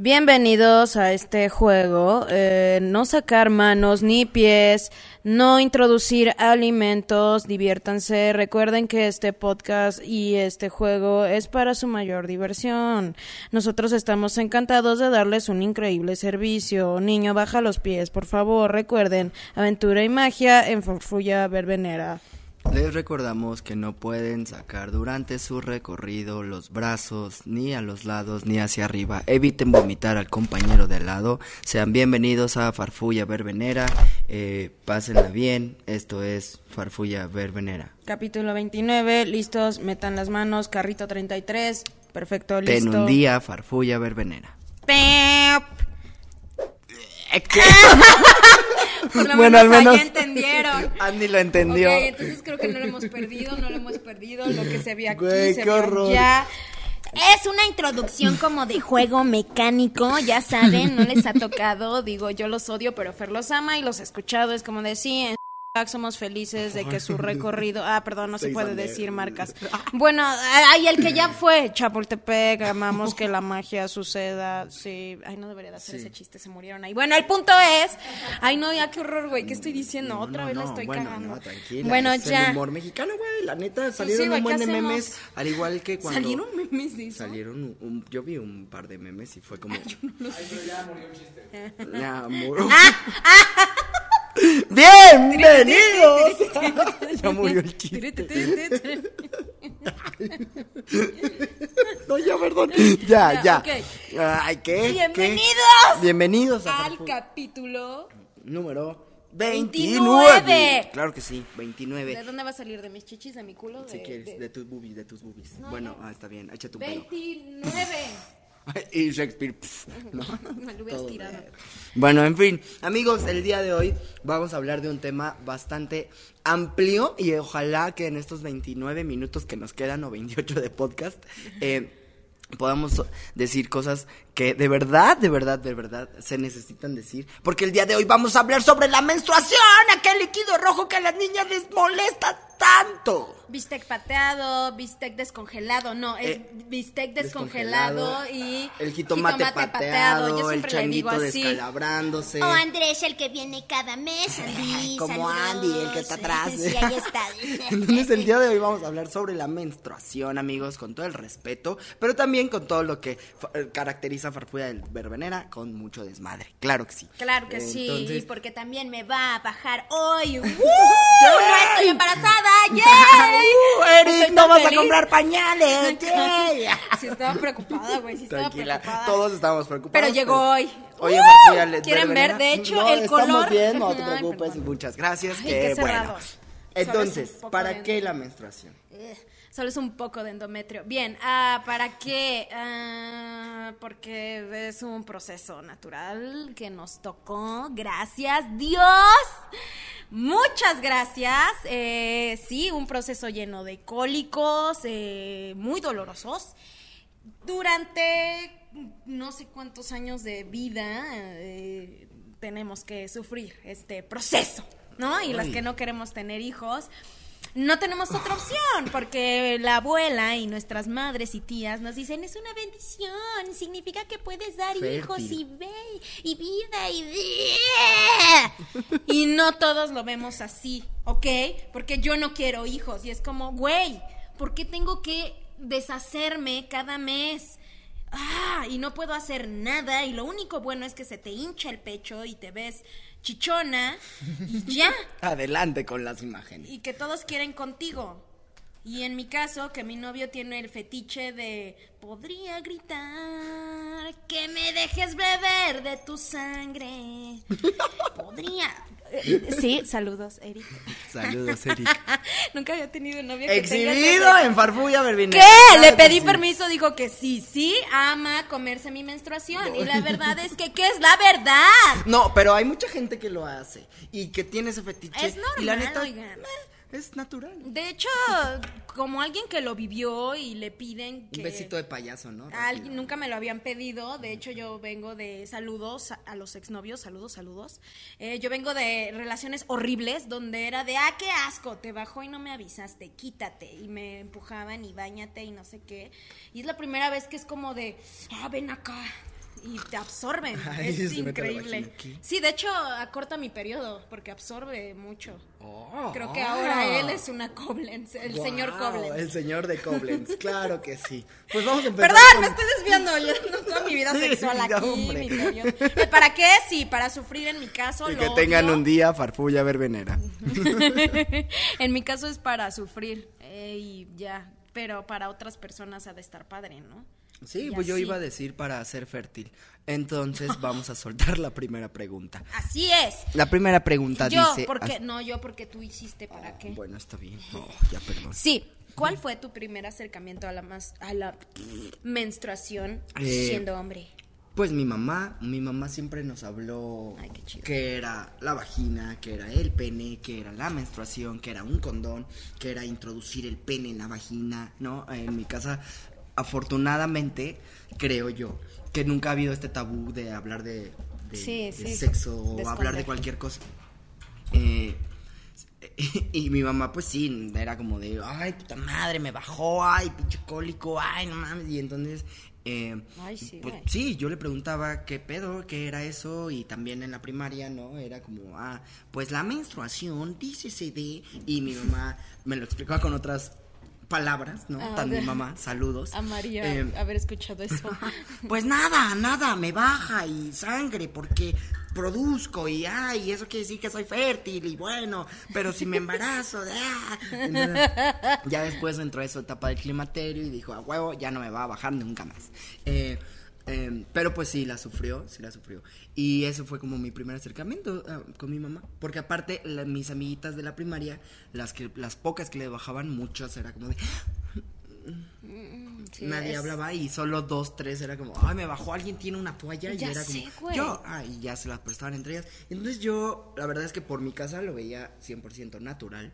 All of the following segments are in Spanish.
Bienvenidos a este juego. Eh, no sacar manos ni pies, no introducir alimentos, diviértanse. Recuerden que este podcast y este juego es para su mayor diversión. Nosotros estamos encantados de darles un increíble servicio. Niño, baja los pies, por favor. Recuerden, aventura y magia en Farfulla Verbenera. Les recordamos que no pueden sacar durante su recorrido los brazos ni a los lados ni hacia arriba. Eviten vomitar al compañero de al lado. Sean bienvenidos a Farfulla Verbenera. Eh, pásenla bien. Esto es Farfulla Verbenera. Capítulo 29. Listos, metan las manos. Carrito 33. Perfecto, listo. Ten un día, Farfulla Verbenera. Pep. Por lo Bueno, al menos menos- ahí entendieron. Andy lo entendió. Ok, entonces creo que no lo hemos perdido, no lo hemos perdido. Lo que se vio aquí Güey, se qué horror. ya. Es una introducción como de juego mecánico, ya saben, no les ha tocado. Digo, yo los odio, pero Fer los ama y los he escuchado. Es como de sí, en somos felices de que su recorrido. Ah, perdón, no se puede decir marcas. Bueno, ay, el que ya fue Chapultepec, amamos que la magia suceda. Sí, ay, no debería de hacer ese chiste, se murieron ahí. Bueno, el punto es. Ay, no, ya qué horror, güey, ¿qué estoy diciendo? No, Otra no, vez la no, estoy bueno, cagando. no, tranquila. bueno, es ya. el humor mexicano, güey. La neta, salieron un buen ¿qué de memes. Al igual que cuando. ¿Salieron memes de eso? Salieron un, un- yo vi un par de memes y fue como. ya murió. Bienvenidos. ya murió el chiste. No, ya, perdón. Ya, Ya. Ay, ¿qué? ¿Qué? ¡Bienvenidos! Bienvenidos a Al capítulo. número 29. 29. Claro que sí, 29. ¿De dónde va a salir? ¿De mis chichis? ¿De mi culo? De, Si quieres, de- de tus boobies, de tus boobies. bueno, ah, está bien, echa tu pelo. 29. y Shakespeare, ¿no? Me lo hubieras tirado. Bueno, en fin, amigos, el día de hoy vamos a hablar de un tema bastante amplio y ojalá que en estos 29 minutos que nos quedan o 28 de podcast eh, podamos decir cosas que de verdad, de verdad, de verdad se necesitan decir. Porque el día de hoy vamos a hablar sobre la menstruación, aquel líquido rojo que a las niñas les molesta tanto. Bistec pateado, bistec descongelado, no, es Eh, bistec descongelado, descongelado, y el jitomate, pateado, Yo el siempre le digo changuito así. descalabrándose. O Andrés, el que viene cada mes. Andy, Como saludos. Andy, el que está atrás. Sí, ahí está. Entonces el día de hoy vamos a hablar sobre la menstruación, amigos, con todo el respeto, pero también con todo lo que eh, caracteriza a Farfulla del Verbenera, con mucho desmadre. Claro que sí. Claro que sí, Entonces- Porque también me va a bajar hoy. ¡Uh! ¡No estoy embarazada! ¡Yay! ¡Uh, Eric, Estoy no vas a feliz. comprar pañales! ¡Yay! Sí estaba preocupada, güey, sí estaba Tranquila, preocupada. todos estábamos preocupados. Pero llegó hoy. Oye, ¡Uh! Farfulla del ¿Quieren ver? De hecho, no, el estamos color... bien, no te Ay, preocupes, perdón. muchas gracias. Ay, que qué bueno. Entonces, ¿para de- qué la menstruación? Solo es un poco de endometrio. Bien, ah, ¿para qué? Ah, porque es un proceso natural que nos tocó. Gracias, Dios. Muchas gracias. Eh, sí, un proceso lleno de cólicos, eh, muy dolorosos. Durante no sé cuántos años de vida eh, tenemos que sufrir este proceso, ¿no? Y las que no queremos tener hijos, no tenemos otra opción, porque la abuela y nuestras madres y tías nos dicen, es una bendición, significa que puedes dar hijos y ve, y vida, y... y no todos lo vemos así, ¿ok? Porque yo no quiero hijos, y es como, güey, ¿por qué tengo que deshacerme cada mes? Ah, y no puedo hacer nada, y lo único bueno es que se te hincha el pecho y te ves chichona, y ya Adelante con las imágenes. y que todos quieren contigo. Y en mi caso, que mi novio tiene el fetiche de podría gritar que me dejes beber de tu sangre. Podría. Eh, Sí, saludos, Eric. Saludos, Eric. Nunca había tenido un novio que tenga Exhibido en Farfulla Verbenera. ¿Qué? Claro Le pedí sí. permiso, dijo que sí, sí, ama comerse mi menstruación. Y la verdad es que, ¿qué es la verdad? No, pero hay mucha gente que lo hace y que tiene ese fetiche. Es y la normal, neta, oigan. eh, es natural. De hecho, como alguien que lo vivió y le piden que... Un besito de payaso, ¿no? a alguien- Rápido. nunca me lo habían pedido, de hecho yo vengo de saludos a, a los exnovios, saludos, saludos. Eh, yo vengo de relaciones horribles donde era de, ah, qué asco, te bajó y no me avisaste, quítate. Y me empujaban y bañate y no sé qué. Y es la primera vez que es como de, ah, ven acá. Y te absorben. Ay, es increíble. Sí, de hecho, acorta mi periodo porque absorbe mucho. Oh, Creo que ahora él es una Koblenz, el señor Koblenz. El señor de Koblenz, claro que sí. Pues vamos a empezar. Perdón, con- me estoy desviando. Yo no toda mi vida Sí, sexual aquí, mi periodo. Eh, ¿Para qué? Sí, para sufrir en mi caso. Y que tengan odio. un día farfulla verbenera. en mi caso es para sufrir eh, y ya. Pero para otras personas ha de estar padre, ¿no? Sí, pues yo iba a decir para ser fértil. Entonces vamos a soltar la primera pregunta. Así es. La primera pregunta Yo, dice. porque as- no, yo porque tú hiciste para qué. Bueno, está bien. Oh, ya perdón. Sí. ¿Cuál fue tu primer acercamiento a la más a la menstruación Eh, siendo hombre? Pues mi mamá, mi mamá siempre nos habló Ay, qué chido. que era la vagina, que era el pene, que era la menstruación, que era un condón, que era introducir el pene en la vagina, ¿no? En mi casa, afortunadamente, creo yo, que nunca ha habido este tabú de hablar de, de- Sí, de sí, sexo o hablar de cualquier cosa. Eh, y mi mamá, pues sí, era como de, ay, puta madre, me bajó, ay, pinche cólico, ay, no mames. Y entonces, eh, Ay, sí, pues, sí, yo le preguntaba qué pedo, qué era eso. Y también en la primaria, ¿no? Era como, ah, pues la menstruación, dícese de. Y mi mamá me lo explicaba con otras palabras, ¿no? Ah, Tan mi mamá, saludos. Amaría Eh, haber escuchado eso. pues nada, nada, me baja y sangre porque produzco y ay, eso quiere decir que soy fértil y bueno, pero si me embarazo, ah. Entonces, ya después entró a su etapa del climaterio y dijo, a huevo, ya no me va a bajar nunca más. Eh, eh, pero pues sí, la sufrió, sí la sufrió. Y eso fue como mi primer acercamiento ah, con mi mamá. Porque aparte, la- mis amiguitas de la primaria, las que las pocas que le bajaban, muchas era como de, Sí, Nadie es- hablaba y solo dos, tres era como, ay, me bajó alguien, tiene una toalla y era sé, como, güey. yo, ah, y ya se las prestaban entre ellas. Entonces yo, la verdad es que por mi casa lo veía 100% natural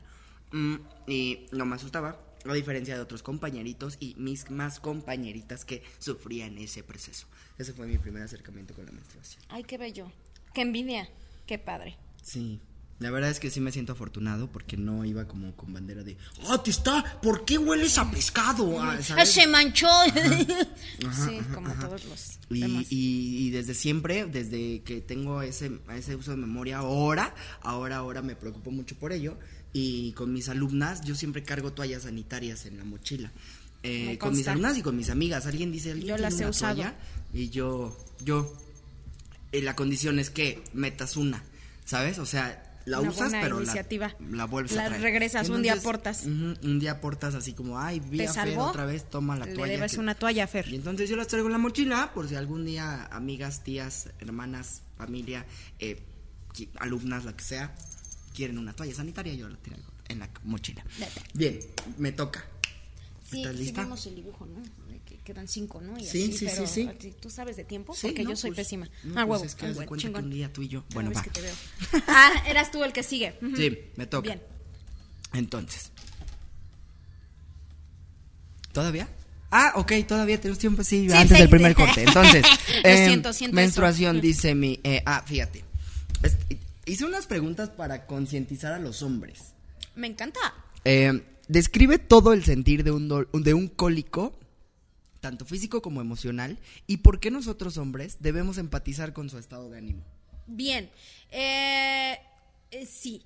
mm, y no me asustaba, a diferencia de otros compañeritos y mis más compañeritas que sufrían ese proceso. Ese fue mi primer acercamiento con la menstruación. Ay, qué bello. Qué envidia. Qué padre. Sí. La verdad es que sí me siento afortunado porque no iba como con bandera de, ¡ah, te está! ¿Por qué hueles a pescado? Ah. Se manchó. sí, como todos los Y, demás. y- y desde siempre, desde que tengo ese, ese uso de memoria ahora, ahora, ahora me preocupo mucho por ello. Y con mis alumnas, yo siempre cargo toallas sanitarias en la mochila. Eh, con mis alumnas y con mis amigas. Alguien dice, ¿alguien Yo tiene las he una usado. toalla? Y yo, yo, la condición es que metas una, ¿sabes? O sea, la Una usas, buena pero la, iniciativa. la vuelves La a traer. regresas, un día aportas. ujú, un día aportas así como, ay, vi ¿Te a Fer otra vez, toma la Le toalla. debes que- una toalla, Fer. y entonces yo las traigo en la mochila por si algún día amigas, tías, hermanas, familia, eh, alumnas, la que sea, quieren una toalla sanitaria, yo la traigo en la mochila. Bien, me toca. Sí, ¿Estás sí lista? vimos el dibujo, ¿no? De que quedan cinco, ¿no? Y Sí, así, sí, sí, pero sí. ti- ¿Tú sabes de tiempo? Sí, Porque no, yo soy pues, pésima. no, ah, pues huevo. es que ah, bueno, cuenta que un día tú y yo. Bueno, va. que te veo. Ah, eras tú el que sigue. Sí, me toca. Bien. Entonces. ¿Todavía? Ah, ok, todavía tenemos tiempo, sí, Sí, antes sí, del primer sí. corte. Entonces, Lo em, siento, siento menstruación, eso. dice mi... eh, ah, fíjate. Hice unas preguntas para concientizar a los hombres. Me encanta. Eh, describe todo el sentir de un, dol- de un cólico, tanto físico como emocional, y por qué nosotros hombres debemos empatizar con su estado de ánimo. Bien. Eh, eh, sí.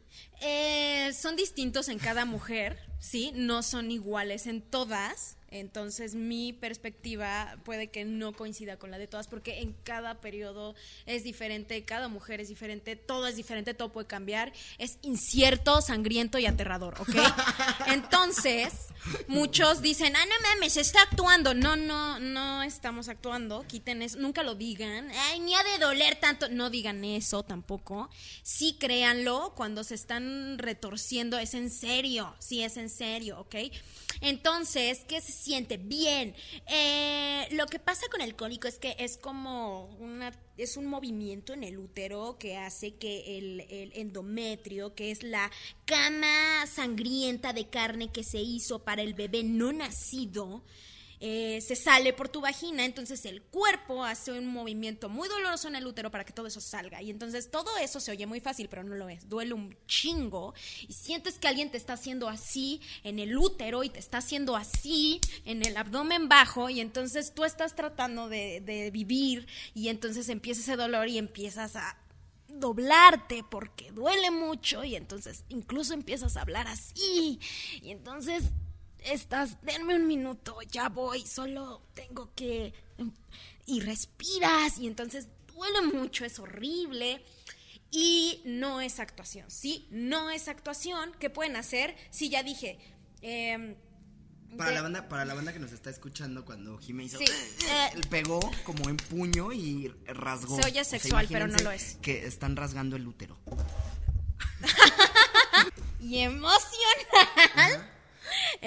Son distintos en cada mujer, ¿sí? No son iguales en todas. Entonces mi perspectiva puede que no coincida con la de todas porque en cada periodo es diferente, cada mujer es diferente, todo es diferente, todo puede cambiar. Es incierto, sangriento y aterrador, ¿ok? Entonces, muchos dicen, ah, no mames, se está actuando. No, no, no estamos actuando. Quiten eso, nunca lo digan. Ay, ni ha de doler tanto. No digan eso tampoco. Sí créanlo, cuando se están retorciendo, es en serio. Sí, es en serio, ¿ok? Entonces, ¿qué se siente? Bien. Eh, lo que pasa con el cólico es que es como una es un movimiento en el útero que hace que el, el endometrio, que es la cama sangrienta de carne que se hizo para el bebé no nacido, eh, se sale por tu vagina, entonces el cuerpo hace un movimiento muy doloroso en el útero para que todo eso salga. Y entonces todo eso se oye muy fácil, pero no lo es. Duele un chingo y sientes que alguien te está haciendo así en el útero y te está haciendo así en el abdomen bajo y entonces tú estás tratando de, de vivir y entonces empieza ese dolor y empiezas a doblarte porque duele mucho y entonces incluso empiezas a hablar así y entonces estás, denme un minuto, ya voy, solo tengo que... Y respiras y entonces duele mucho, es horrible. Y no es actuación, ¿sí? No es actuación. ¿Qué pueden hacer? Sí, ya dije. Eh, para, de- la banda, para la banda que nos está escuchando, cuando Jimé hizo. Sí, eh, pegó como en puño y rasgó. Se oye O sea, sexual, pero no lo es. Que están rasgando el útero. y emocional.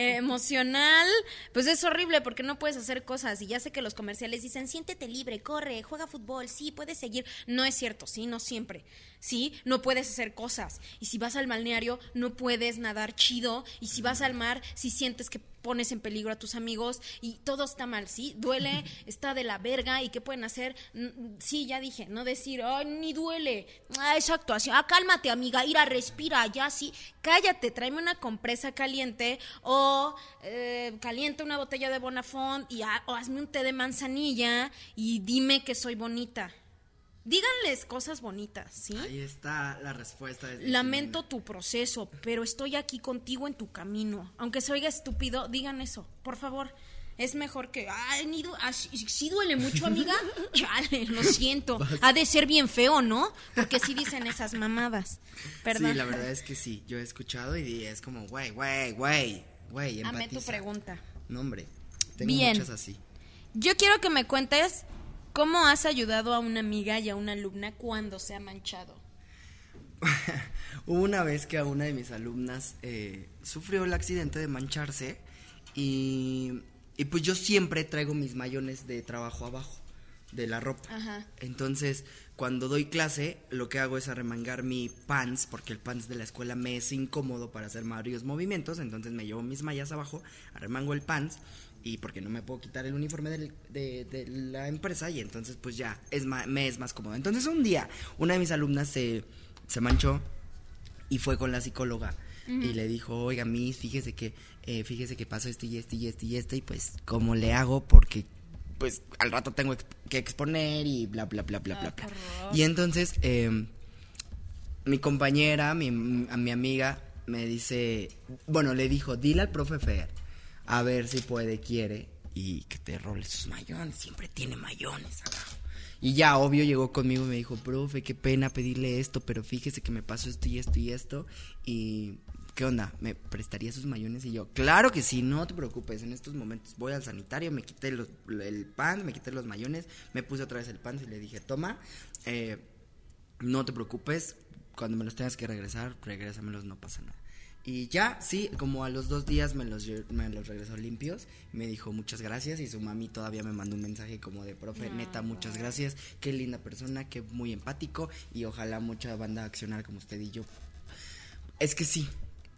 Eh, emocional, pues es horrible porque no puedes hacer cosas y ya sé que los comerciales dicen siéntete libre, corre, juega fútbol, sí, puedes seguir. No es cierto, sí, no siempre. Sí, no puedes hacer cosas. Y si vas al balneario, no puedes nadar chido. Y si vas al mar, si sientes que pones en peligro a tus amigos y todo está mal, ¿sí? Duele, está de la verga y ¿qué pueden hacer? Mm, Sí, ya dije, no decir, ay, ni duele, ah, es actuación, ah, cálmate amiga, ira, respira, ya sí, cállate, tráeme una compresa caliente o eh, calienta una botella de Bonafont y ha- o hazme un té de manzanilla y dime que soy bonita. Díganles cosas bonitas, ¿sí? Ahí está la respuesta. Lamento tu proceso, pero estoy aquí contigo en tu camino. Aunque se oiga estúpido, digan eso, por favor. Es mejor que, ay, ni du- ah, sí, duele mucho, amiga. Chale, lo siento. Ha de ser bien feo, ¿no? Porque sí dicen esas mamadas. Perdón. Sí, la verdad es que sí. Yo he escuchado y es como, güey, güey, güey, güey. Dame tu pregunta. No, hombre. Tengo Bien. muchas así. Yo quiero que me cuentes cómo has ayudado a una amiga y a una alumna cuando se ha manchado. Hubo una vez que a una de mis alumnas eh, sufrió el accidente de mancharse y, y pues yo siempre traigo mis mayones de trabajo abajo de la ropa. Ajá. Entonces, cuando doy clase, lo que hago es arremangar mi pants, porque el pants de la escuela me es incómodo para hacer varios movimientos, entonces me llevo mis mallas abajo, arremango el pants y porque no me puedo quitar el uniforme del- de, de la empresa y entonces pues ya es me es más cómodo. Entonces un día una de mis alumnas se, se manchó y fue con la psicóloga y le dijo, oiga, Miss, fíjese que, eh, fíjese que pasó esto y esto y esto y esto y pues, ¿cómo le hago? Porque pues al rato tengo que exponer y bla, bla, bla, bla, Ah, bla, bla. Y entonces em, mi compañera, mi, a mi amiga, me dice, bueno, le dijo, dile al profe Fer, a ver si puede, quiere, y que te role sus mayones, siempre tiene mayones abajo. Y ya, obvio, llegó conmigo y me dijo, profe, qué pena pedirle esto, pero fíjese que me pasó esto y esto y esto, y... ¿Qué onda? ¿Me prestaría sus mayones? Y yo, claro que sí, no te preocupes. En estos momentos voy al sanitario, me quité el pan, me quité los mayones, me puse otra vez el pan y le dije, toma, eh, no te preocupes, cuando me los tengas que regresar, regrésamelos, no pasa nada. Y ya, sí, como a los dos días me los, me los regresó limpios, me dijo muchas gracias y su mami todavía me mandó un mensaje como de, profe, neta, muchas gracias, qué linda persona, qué muy empático y ojalá mucha banda accionar como usted y yo. Es que sí,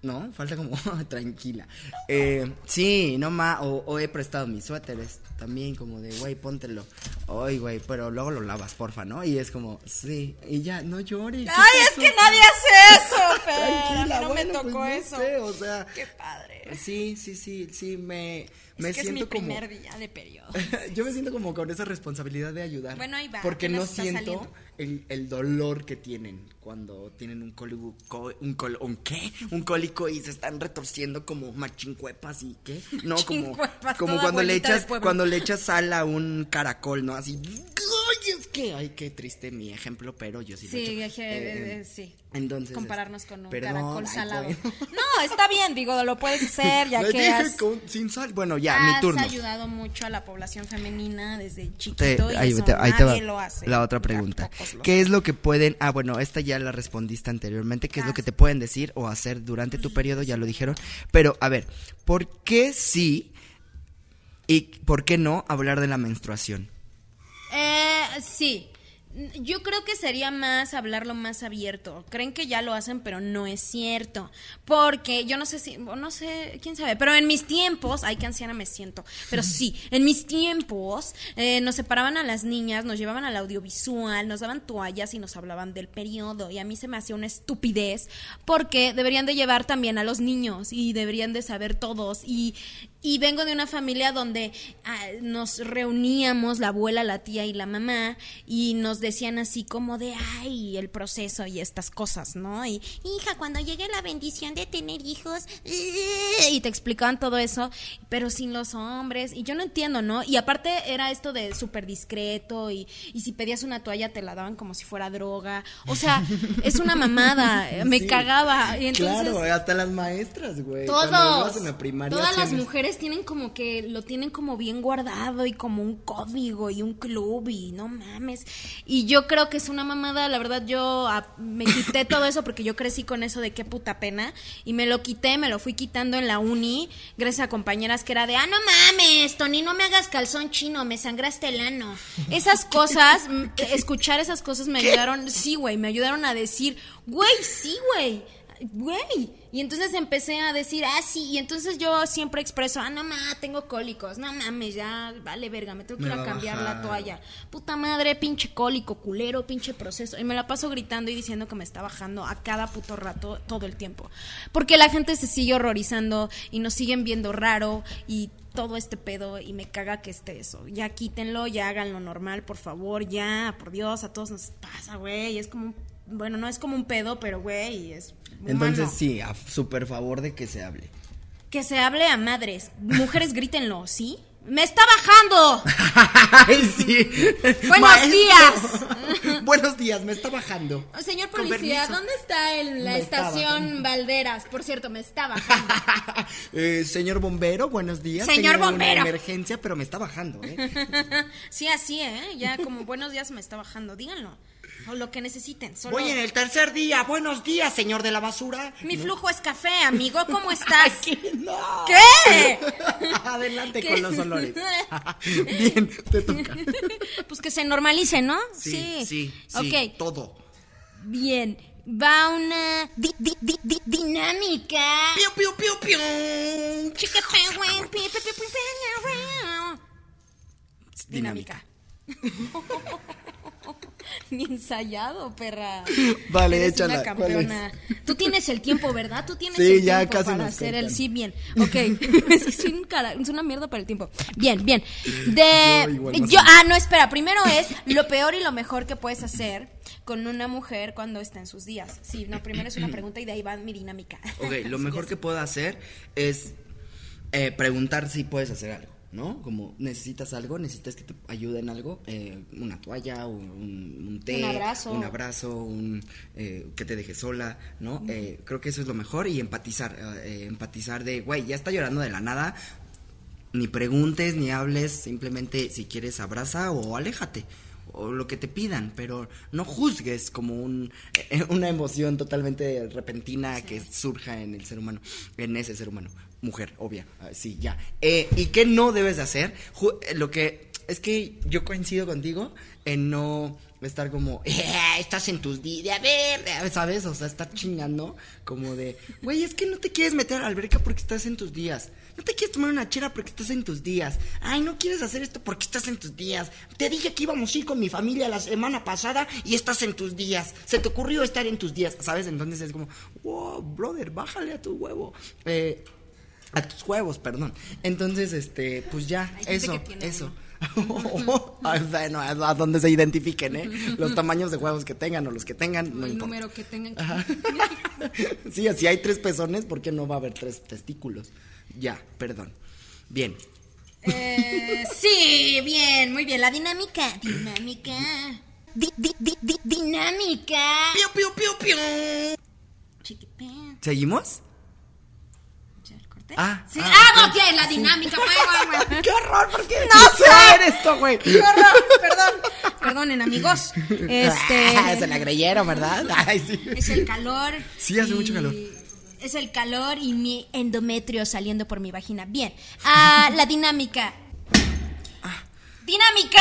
¿no? Falta como tranquila. Eh, sí, no más, o, o he prestado mis suéteres también como de, güey, póntelo. Ay, güey, pero luego lo lavas, porfa, ¿no? Y es como, sí, y ya, no llores. ¿qué ¡Ay, es que nadie hace eso, Fer! Tranquila, A mí no bueno, me pues, tocó no eso. sé, o sea, ¡Qué padre! sí, sí, sí, sí, me, me es que es mi siento como... primer día de periodo. Yo me siento como con esa responsabilidad de ayudar. Bueno, ahí va, Porque no siento saliendo. El, el dolor que tienen cuando tienen un cólico. co- Un, col- ¿Un qué? Un cólico y se están retorciendo como machincuepas y qué? No, como, como cuando le echas cuando le echas sal a un caracol, ¿no? Así. ¡Ay, es que! Ay, qué triste mi ejemplo, pero yo sí lo he hecho. que- Eh, eh, sí. Entonces. Compararnos con un perdón, caracol ay, salado. bueno. No, está bien, digo, lo puedes hacer ya que has, con- sin sal. Bueno, ya, mi has turno. ayudado mucho a la población femenina desde Te- chiquito y ahí eso te- ahí te nadie va lo hace. la otra pregunta. Lo ¿Qué es lo que pueden, ah bueno, esta ya la respondiste anteriormente, qué es lo que te pueden decir o hacer durante tu periodo, ya lo dijeron, pero a ver, ¿por qué sí y por qué no hablar de la menstruación? Eh, sí. Yo creo que sería más hablarlo más abierto. Creen que ya lo hacen, pero no es cierto. Porque yo no sé si, no sé, quién sabe, pero en mis tiempos, ay, qué anciana me siento, pero sí, en mis tiempos eh, nos separaban a las niñas, nos llevaban al audiovisual, nos daban toallas y nos hablaban del periodo. Y a mí se me hacía una estupidez porque deberían de llevar también a los niños y deberían de saber todos. Y, y vengo de una familia donde ah, nos reuníamos la abuela, la tía y la mamá y nos decían así como de, ay, el proceso y estas cosas, ¿no? Y, hija, cuando llegue la bendición de tener hijos, eh", y te explicaban todo eso, pero sin los hombres, y yo no entiendo, ¿no? Y aparte era esto de súper discreto y, y si pedías una toalla te la daban como si fuera droga, o sea, es una mamada, me Sí. cagaba. Y entonces, claro, hasta las maestras, güey. todos, en la primaria todas las hacían tienen como que lo tienen como bien guardado y como un código y un club y no mames. Y yo creo que es una mamada, la verdad yo ah, me quité todo eso porque yo crecí con eso de qué puta pena y me lo quité, me lo fui quitando en la uni gracias a compañeras que era de, ah, no mames, Tony, no me hagas calzón chino, me sangraste el ano. Esas cosas, escuchar esas cosas me ayudaron, sí, güey, me ayudaron a decir, güey, sí, güey güey. Y entonces empecé a decir, ah, sí. Y entonces yo siempre expreso, ah, no mames, tengo cólicos. No mames, ya, vale verga, me tengo que Me ir a cambiar la toalla. Puta madre, pinche cólico, culero, pinche proceso. Y me la paso gritando y diciendo que me está bajando a cada puto rato, todo el tiempo. Porque la gente se sigue horrorizando y nos siguen viendo raro y todo este pedo y me caga que esté eso. Ya quítenlo, ya háganlo normal, por favor, ya, por Dios, a todos nos pasa, güey. Es como, un- bueno, no es como un pedo, pero güey, es Entonces, sí, a súper favor de que se hable. Que se hable a madres. Mujeres, grítenlo, ¿sí? ¡Me está bajando! Ay, sí. Buenos días. Buenos días, me está bajando. Señor policía. ¿dónde está el- la Me estación. Valderas? Por cierto, me está bajando. Eh, señor bombero, buenos días. Señor Tengo bombero. Una emergencia, pero me está bajando, ¿eh? Sí, así, ¿eh? Ya como buenos días me está bajando. Díganlo. O lo que necesiten. Solo... Voy en el tercer día. Buenos días, señor de la basura. Mi flujo es café, amigo. ¿Cómo estás? ¿Qué? No. ¿Qué? Adelante ¿Qué? con los olores. Bien, te toca. Pues que se normalice, ¿no? Sí, sí, sí. Todo. bien. Va una di- di- di- di- dinámica. Piu, piu, piu, piu. Pi, Dinámica. Ni ensayado, perra. Vale, Eres échala, Una ¿cuál campeona. Tú tienes el tiempo, ¿verdad? Tú tienes Sí, el ya tiempo casi para hacer el sí bien. Ok. es que soy, un cara- soy una mierda para el tiempo. Bien, bien. De Yo igual, yo, más o menos. ah, no, espera. Primero es lo peor y lo mejor que puedes hacer con una mujer cuando está en sus días. Sí, no, primero es una pregunta y de ahí va mi dinámica. Ok, lo mejor que puedo hacer es eh, preguntar si puedes hacer algo, ¿no? Como necesitas algo, necesitas que te ayude en algo, eh, una toalla, un, un- té, Un abrazo. un abrazo, un, eh, que te deje sola, ¿no? Eh, creo que eso es lo mejor y empatizar, eh, empatizar de, güey, ya está llorando de la nada, ni preguntes, ni hables, simplemente si quieres abraza o aléjate. O lo que te pidan, pero no juzgues como un, eh, una emoción totalmente repentina que surja en el ser humano, en ese ser humano. Mujer, obvia, ah, sí, ya. Eh, ¿Y qué no debes de hacer? Eh, lo que es que yo coincido contigo en no estar como, "Eh, estás en tus días, a ver, ¿sabes? O sea, estar chingando como de, güey, es que no te quieres meter a la alberca porque estás en tus días. No te quieres tomar una chela porque estás en tus días. Ay, no quieres hacer esto porque estás en tus días. Te dije que íbamos a ir con mi familia la semana pasada y estás en tus días. Se te ocurrió estar en tus días, ¿sabes? Entonces es como, wow, brother, bájale a tu huevo. Eh, a tus huevos, perdón. Entonces, este, pues ya, Hay eso, que eso. Ay, bueno, a a donde se identifiquen, ¿eh? Los tamaños de huevos que tengan o los que tengan, no el importa. número que tengan. Sí, si hay tres pezones, ¿por qué no va a haber tres testículos? Ya, perdón. Bien. Eh, sí, bien, muy bien. La dinámica. Dinámica. Di- di- di- di- dinámica. Piu, piu, piu, piu. Chiquipín. ¿Seguimos? Ah, Sí. ah, Ah, ok. no, ¿qué es la dinámica? Pues, güey, güey. ¡Qué horror! ¿Por qué No ver esto, güey? ¡Qué horror! Perdón. Perdonen, amigos. Este. Se la creyeron, ¿verdad? Ay, sí. Es el calor. Sí, hace y- mucho calor. Es el calor y mi endometrio saliendo por mi vagina. Bien. Ah, la dinámica. ¡Dinámica!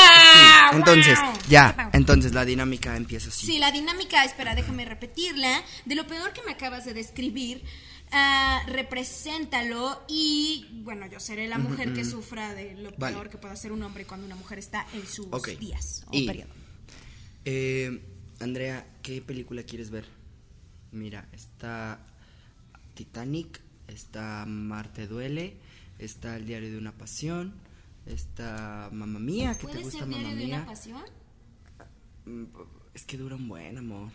Entonces, ¡Wow! ya, entonces la dinámica empieza así. Sí, la dinámica, espera, déjame repetirla. De lo peor que me acabas de describir, ah, represéntalo y, bueno, yo seré la mujer que sufra de lo Vale. peor que puede hacer un hombre cuando una mujer está en sus días o Y- periodo. Eh, Andrea, ¿qué película quieres ver? Mira, está Titanic, está Marte duele, está El diario de una pasión, está Mamma Mía, ¿qué te ¿Puede gusta ser Mamma diario de Mía? una pasión? Mm, Es que dura un buen amor.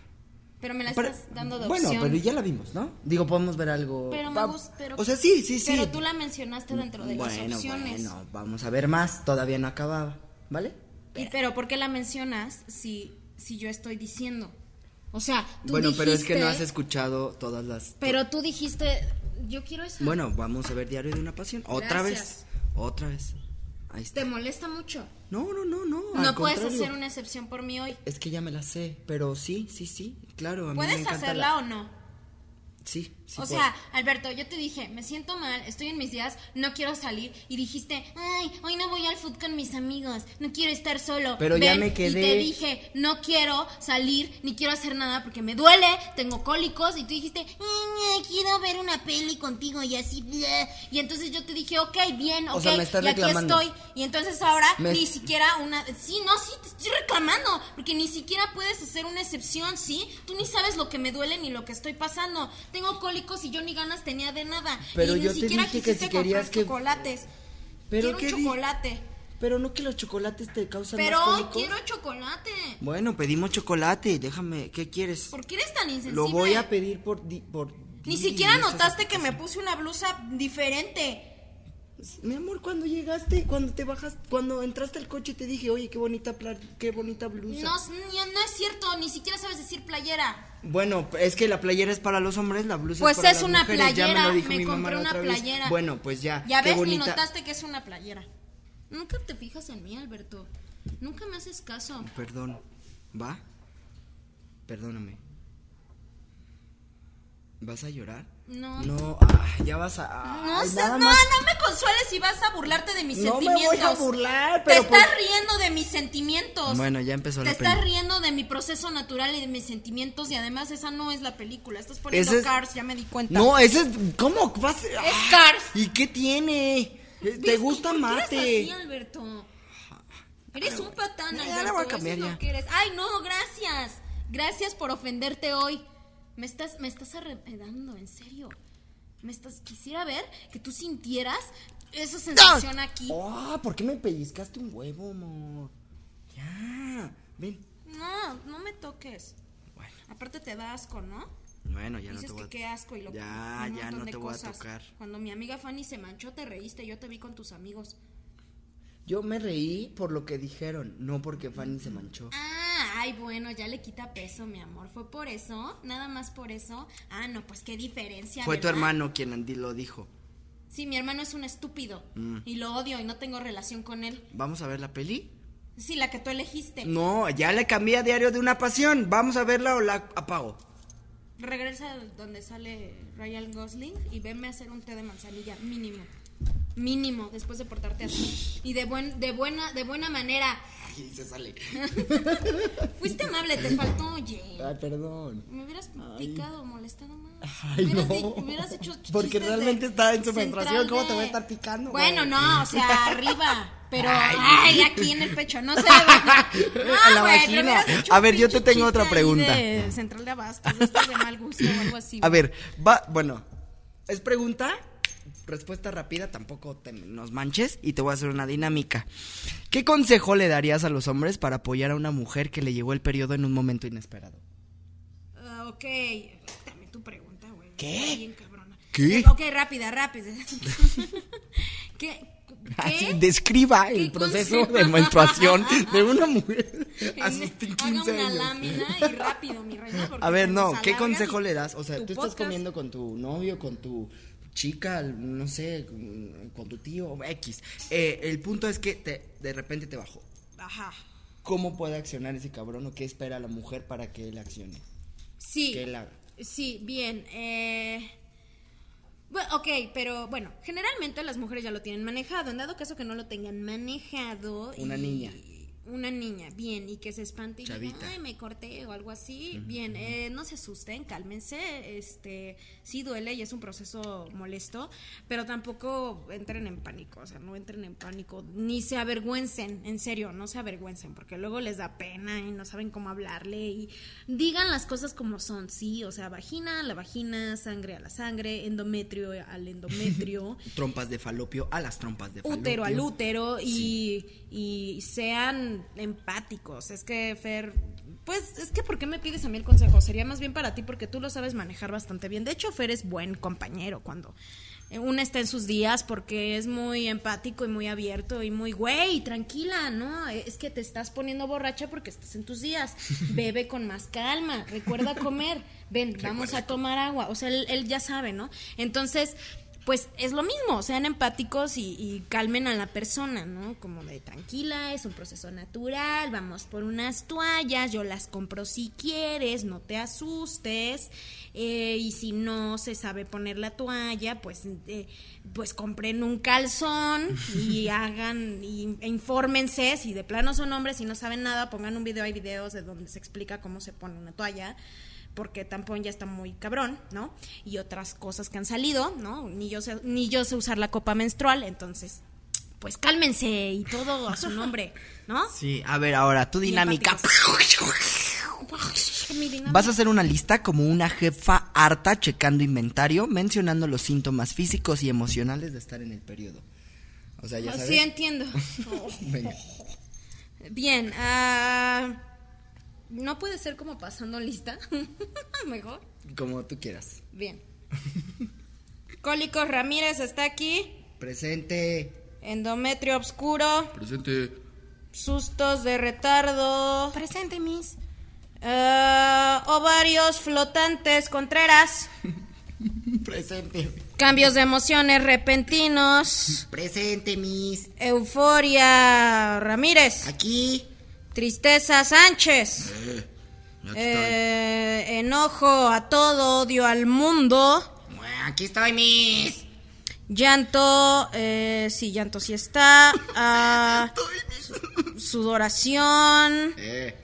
Pero me la Pero- estás dando de bueno, opción. pero ya la vimos, ¿no? Digo, podemos ver algo. Pero me Va- gusta, pero- O sea, sí, sí, sí. Pero tú la mencionaste dentro de las bueno, opciones. bueno, vamos a ver más. Todavía no acababa, ¿vale? Y, pero ¿por qué la mencionas si, si yo estoy diciendo? O sea, tú bueno, pero es que no has dijiste- escuchado todas las. Pero tú dijiste, yo quiero esa. Bueno, vamos a ver Diario de una Pasión. Otra Gracias. vez. Otra vez. Ahí está. ¿Te molesta mucho? No, no, no, no. No al puedes contrario. hacer una excepción por mí hoy. Es que ya me la sé, pero sí, sí, sí. Claro, a mí me ¿Puedes hacerla la- o no? Sí, sí. o puedo. sea, Alberto, yo te dije, me siento mal, estoy en mis días, no quiero salir. Y dijiste, ay, hoy no voy al food con mis amigos, no quiero estar solo. Pero ya Ven, me quedé- Y te dije, no quiero salir, ni quiero hacer nada porque me duele, tengo cólicos. Y tú dijiste, "Mm, quiero ver una peli contigo y así. bleh". Y entonces yo te dije, ok, bien, ok, O sea, me estás y aquí reclamando. estoy. Y entonces ahora Me- ni siquiera una... Sí, no, sí, te estoy reclamando. Porque ni siquiera puedes hacer una excepción, ¿sí? Tú ni sabes lo que me duele ni lo que estoy pasando. Tengo cólicos y yo ni ganas tenía de nada. Pero y yo ni te siquiera dije que si querías que- chocolates. Pero quiero un di-. Pero no que los chocolates te causan Pero más cólicos. quiero chocolate. Bueno, pedimos chocolate. Déjame, ¿qué quieres? ¿Por qué eres tan insensible? Lo voy a pedir por. di- por Ni siquiera notaste que me puse una blusa diferente. Mi amor, cuando llegaste, cuando te bajas, cuando entraste al coche te dije, oye, qué bonita, qué bonita blusa. No, no, es cierto, ni siquiera sabes decir playera. Bueno, es que la playera es para los hombres, la blusa Pues es para es las una mujeres, ya me playera, me compré una vez. playera. Bueno, pues ya, Ya qué ves, bonita. ni notaste que es una playera. Nunca te fijas en mí, Alberto. Nunca me haces caso. Perdón, ¿va? Perdóname. ¿Vas a llorar? No. No, ah, ya vas a... No, sé- nada no, más. no me consueles si vas a burlarte de mis No me sentimientos. voy a burlar, pero Te estás pues- riendo de mis sentimientos. Bueno, ya empezó Te la estás peli. riendo de mi proceso natural y de mis sentimientos y además esa no es la película. Estás poniendo es- Cars, ya me di cuenta. No, ese es... ¿Cómo vas? Es Cars. ¿Y qué tiene? Eh, ¿Te gusta ¿Por qué eres mate? así, Alberto? Eres un patán, Ya, ya Alberto. la voy a eso cambiar lo ya. que eres. Ay, no, gracias. Gracias por ofenderte hoy. Me estás, me estás arrepedando, en serio. Me estás, quisiera ver que tú sintieras esa sensación aquí. Ah, ¿por qué me pellizcaste un huevo, amor? Ya, ven. No, no me toques. Bueno, Aparte te da asco, ¿no? bueno, ya no te voy que a... qué asco y lo Ya, ya no te voy a tocar. Cuando mi amiga Fanny se manchó, te reíste, yo te vi con tus amigos. Yo me reí por lo que dijeron, no porque Fanny se manchó. Ah, ay, bueno, ya le quita peso, mi amor. ¿Fue por eso? ¿Nada más por eso? Ah, no, pues qué diferencia. Fue tu hermano quien lo dijo. Sí, mi hermano es un estúpido. Mm. Y lo odio y no tengo relación con él. ¿Vamos a ver la peli? Sí, la que tú elegiste. No, ya le cambié a Diario de una Pasión. ¿Vamos a verla o la apago? Regresa donde sale Ryan Gosling y venme a hacer un té de manzanilla, mínimo. Mínimo, después de portarte así. Y de buen, de buena, de buena manera. Ay, se sale. Fuiste amable, te faltó, oye. Ay, perdón. Me hubieras picado, molestado más. Ay, Me hubieras, no. me hubieras hecho Porque realmente está en su menstruación, ¿cómo te voy a estar picando, Bueno, güey? no, o sea, arriba. Pero, Ay. ay, aquí en el pecho, no ve. No, En la güey, vagina. A ver, yo te tengo otra pregunta. De central de abastos, de mal gusto o algo así. A ver, va, bueno, es pregunta, respuesta rápida, tampoco te nos manches y te voy a hacer una dinámica. ¿Qué consejo le darías a los hombres para apoyar a una mujer que le llegó el periodo en un momento inesperado? Ah, ok, dame tu pregunta, güey. ¿Qué? Está bien cabrona. ¿Qué? Ok, rápida, rápida. ¿Qué? Así, describa el ¿Qué proceso de menstruación de una mujer a sus Haga 15 una años. lámina y rápido, mi reina. A ver, no, ¿qué consejo le das? O sea, tú estás podcast. comiendo con tu novio, con tu chica, no sé, con tu tío, X. Eh, el punto es que te, de repente te bajó. Ajá. ¿Cómo puede accionar ese cabrón o qué espera la mujer para que él accione? Sí. Que él haga. Sí, bien. Eh, Bueno, ok, pero bueno, generalmente las mujeres ya lo tienen manejado. En dado caso que no lo tengan manejado. Una y- niña. Una niña, bien, y que se espante y diga, ay, me corté o algo así. Bien, eh, no se asusten, cálmense. Este, sí duele y es un proceso molesto, pero tampoco entren en pánico. O sea, no entren en pánico, ni se avergüencen, en serio, no se avergüencen, porque luego les da pena y no saben cómo hablarle. Y digan las cosas como son, sí, o sea, vagina a la vagina, sangre a la sangre, endometrio al endometrio. Trompas de falopio a las trompas de falopio. útero al útero y, y sean empáticos. Es que, Fer, pues es que ¿por qué me pides a mí el consejo? Sería más bien para ti porque tú lo sabes manejar bastante bien. De hecho, Fer es buen compañero cuando una está en sus días porque es muy empático y muy abierto y muy, güey, tranquila, ¿no? Es que te estás poniendo borracha porque estás en tus días. Bebe con más calma, recuerda comer, ven, vamos a tomar agua. O sea, él, él ya sabe, ¿no? Entonces pues es lo mismo, sean empáticos y, y calmen a la persona, ¿no? Como de tranquila, es un proceso natural, vamos por unas toallas, yo las compro si quieres, no te asustes, eh, y si no se sabe poner la toalla, pues, eh, pues compren un calzón y hagan, y, e infórmense, si de plano son hombres y no saben nada, pongan un video, hay videos de donde se explica cómo se pone una toalla porque tampón ya está muy cabrón, ¿no? Y otras cosas que han salido, ¿no? Ni yo sé, ni yo sé usar la copa menstrual, entonces, pues cálmense y todo a su nombre, ¿no? Sí, a ver, ahora, tu dinámica. Mi dinámica. Vas a hacer una lista como una jefa harta checando inventario, mencionando los síntomas físicos y emocionales de estar en el periodo. O sea, ya sabes. Sí, entiendo. Venga. Bien, ah, no puede ser como pasando lista. Mejor. Como tú quieras. Bien. Cólicos Ramírez está aquí. Presente. Endometrio oscuro. Presente. Sustos de retardo. Presente, Miss. Ah, ovarios flotantes Contreras. Presente. Cambios de emociones repentinos. Presente, Miss. Euforia Ramírez. Aquí. Tristeza Sánchez. Eh, Eh, enojo a todo, odio al mundo. Aquí estoy, Miss. Llanto, eh, sí, llanto sí está. Ah, sudoración. Eh,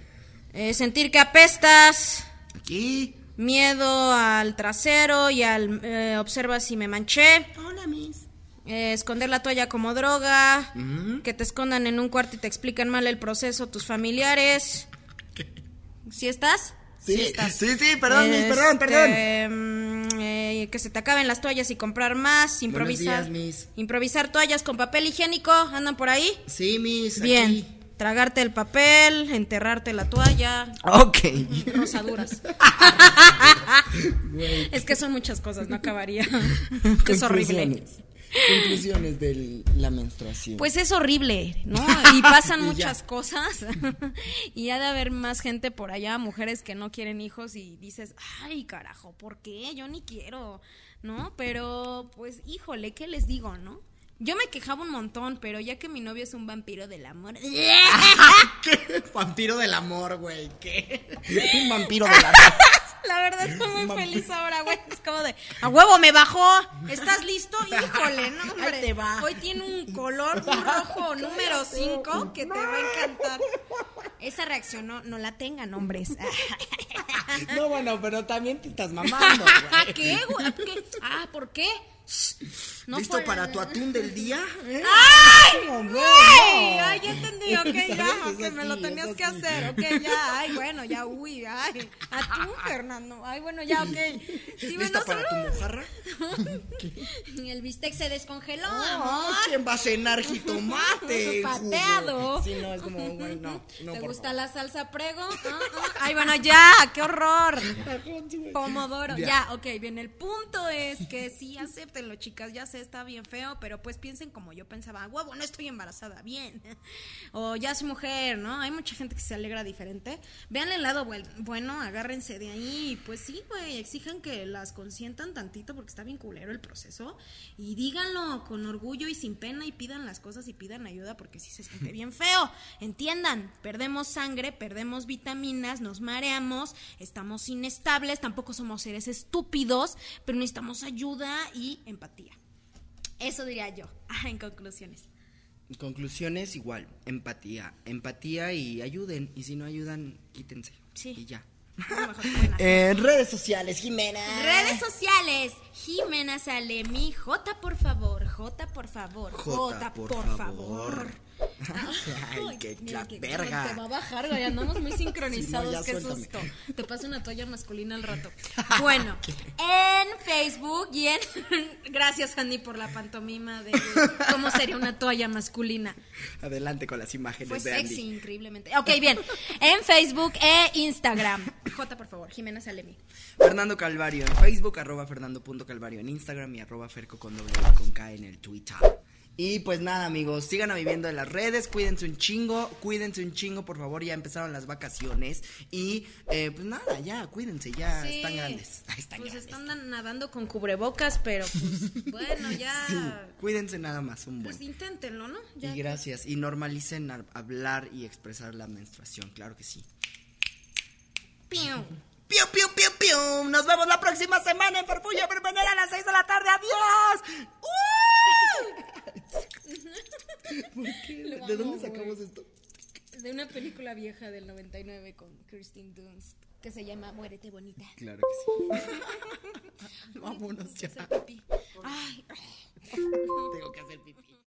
eh, sentir que apestas. aquí. Miedo al trasero y al eh, observa si me manché. Hola, Miss. Eh, esconder la toalla como droga. Que te escondan en un cuarto y te explican mal el proceso tus familiares. ¿Sí estás? Sí, estás. sí, sí, perdón, perdón, perdón. Este, mm, eh, que se te acaben las toallas y comprar más. Improvisar. días. Improvisar toallas con papel higiénico. ¿Andan por ahí? Sí, Miss. Bien. aquí. Tragarte el papel, enterrarte la toalla. Ok. Rosaduras. es que son muchas cosas, no acabaría. es horrible. Conclusiones. De la menstruación. Pues es horrible, ¿no? Y pasan Y muchas cosas. y ha de haber más gente por allá, mujeres que no quieren hijos y dices, ay, carajo, ¿por qué? Yo ni quiero, ¿no? Pero, pues, híjole, ¿qué les digo, no? Yo me quejaba un montón, pero ya que mi novio es un vampiro del amor. ¿Qué? Vampiro del amor, güey. ¿Qué? Un vampiro del amor. Verdad estoy muy feliz ahora, güey. Es como de, a huevo, me bajó. ¿Estás listo? Híjole, no, hombre. Ahí te va. Hoy tiene un color rojo número 5 que te va a encantar. Esa reacción no, no la tengan, hombres. No, bueno, pero también te estás mamando, güey. ¿Qué, güey? ¿Qué? Ah, ¿por qué? No ¿Listo fue- para tu atún del día? ¿Eh? ¡Ay! No, ¡Ay! no. Ay, ya entendí, ok, ya, ok, me lo tenías que hacer, ok, ya, ay, bueno, ya, uy, ay, a tú, Fernando, ay, bueno, ya, ok. Sí, ¿Lista bueno, para tu solo- mojarra? Y el bistec se descongeló. ¿Quién va a cenar jitomate? Pateado. Sí, no, es como, güey, no. no ¿Te por gusta la salsa prego? Ah, ah. Ay, bueno, ya, qué horror. Pomodoro. Ya. Ya. ok, bien. El punto es que sí, acéptenlo, chicas. Ya sé, está bien feo, pero pues piensen como yo pensaba. Huevo, no estoy embarazada. Bien. O ya soy mujer, ¿no? Hay mucha gente que se alegra diferente. Vean el lado buen- bueno agárrense de ahí. Pues sí, güey, exijan que las consientan tantito porque está bien culero el proceso. Y díganlo con orgullo y sin pena y pidan las cosas y pidan ayuda porque sí se siente bien feo. Entiendan, perdemos sangre, perdemos vitaminas, nos mareamos, estamos inestables, tampoco somos seres estúpidos, pero necesitamos ayuda y empatía. Eso diría yo, en conclusiones. Conclusiones igual, empatía, empatía y ayuden. Y si no ayudan, quítense. Sí. Y ya. En redes sociales, Jimena. Redes sociales, Jimena Salemi, J por favor, J por favor, J, por favor. Ay, qué la verga. Te va a bajar, güey, andamos muy sincronizados, no, qué suéltame. susto. Te paso una toalla masculina al rato. Bueno, en Facebook y en... Gracias, Andy, por la pantomima de cómo sería una toalla masculina. Adelante con las imágenes Fue de Andy. sexy, increíblemente. Ok, bien. En Facebook e Instagram. J, por favor, Jimena Salemi. Fernando Calvario en Facebook, arroba fernando.calvario en Instagram y arroba ferco con doble con K en el Twitter. Y pues nada, amigos, sigan a viviendo en las redes, cuídense un chingo, cuídense un chingo, por favor, ya empezaron las vacaciones. Y eh, pues nada, ya, cuídense, ya Sí. están grandes. Ah, Están pues grandes. están nadando con cubrebocas, pero pues, bueno, ya. Sí, cuídense nada más, un buen. Pues inténtenlo, ¿no? Ya Y gracias. Y normalicen hablar y expresar la menstruación, claro que sí. Piu. ¡Piu, piu, piu, piu! Nos vemos la próxima semana en Farfulla Permanera a las 6 de la tarde. ¡Adiós! ¡Uh! ¿Por qué? ¿De dónde sacamos esto? De una película vieja del 99 con Kirsten Dunst que se llama Muérete Bonita. Claro que sí. Vámonos ya. Hacer pipí. Ay. Tengo que hacer pipí.